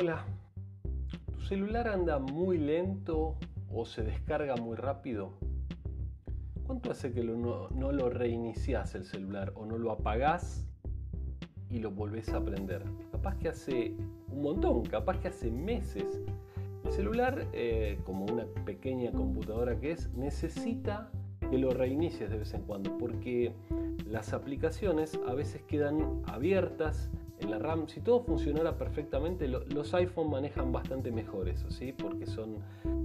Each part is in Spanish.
Hola, ¿tu celular anda muy lento o se descarga muy rápido? ¿Cuánto hace que no, lo reinicias el celular o no lo apagás y lo volvés a prender? Capaz que hace un montón, capaz que hace meses. El celular, eh, como una pequeña computadora que es, necesita que lo reinicies de vez en cuando porque las aplicaciones a veces quedan abiertas en la RAM, si todo funcionara perfectamente, los iPhone manejan bastante mejor eso, ¿sí? porque son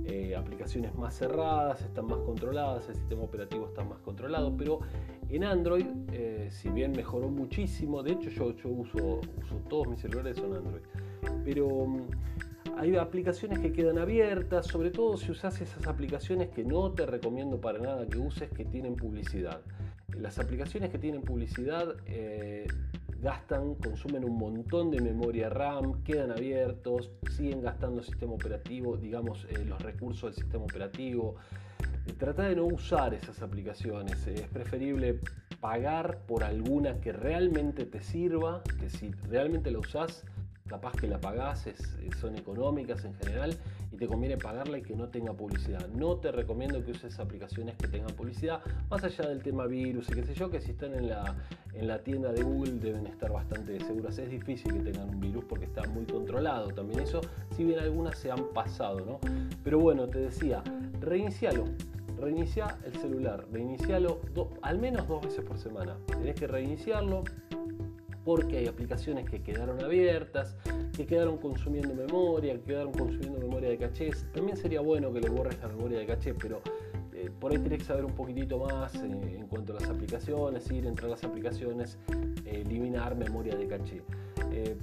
eh, aplicaciones más cerradas, están más controladas, el sistema operativo está más controlado, pero en Android, eh, si bien mejoró muchísimo, de hecho yo, uso todos mis celulares son Android, pero mm, hay aplicaciones que quedan abiertas, sobre todo si usas esas aplicaciones que no te recomiendo para nada que uses que tienen publicidad. Las aplicaciones que tienen publicidad eh, gastan, consumen un montón de memoria RAM, quedan abiertos, siguen gastando el sistema operativo, digamos, eh, los recursos del sistema operativo. Eh, trata de no usar esas aplicaciones, es preferible pagar por alguna que realmente te sirva, que si realmente la usás, capaz que la pagás, son económicas en general y te conviene pagarla y que no tenga publicidad. No te recomiendo que uses aplicaciones que tengan publicidad, más allá del tema virus y qué sé yo, que si están en la, en la tienda de Google deben estar bastante seguras. Es difícil que tengan un virus porque está muy controlado también eso, si bien algunas se han pasado, ¿no? Pero bueno, te decía, reinicialo. Reinicia el celular, reinicialo al menos dos veces por semana. Tenés que reiniciarlo, porque hay aplicaciones que quedaron abiertas, que quedaron consumiendo memoria, que quedaron consumiendo memoria de caché. También sería bueno que le borres la memoria de caché, pero eh, por ahí tenés que saber un poquitito más eh, en cuanto a las aplicaciones, ir, entrar a las aplicaciones, eh, eliminar memoria de caché.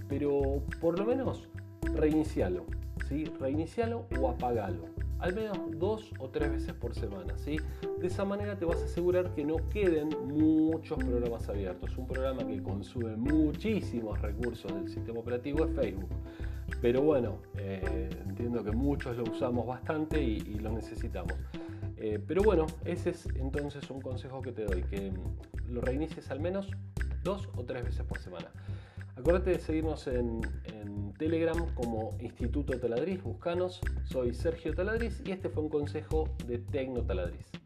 pero por lo menos reinicialo, ¿sí? reinicialo o apagalo al menos dos o tres veces por semana. ¿sí? De esa manera te vas a asegurar que no queden muchos programas abiertos. Un programa que consume muchísimos recursos del sistema operativo es Facebook. Pero bueno, eh, entiendo que muchos lo usamos bastante y, lo necesitamos. Eh, pero bueno, ese es entonces un consejo que te doy, que lo reinicies al menos dos o tres veces por semana. Acuérdate de seguirnos en, Telegram como Instituto Taladriz, buscanos. Soy Sergio Taladriz y este fue un consejo de Tecno Taladriz.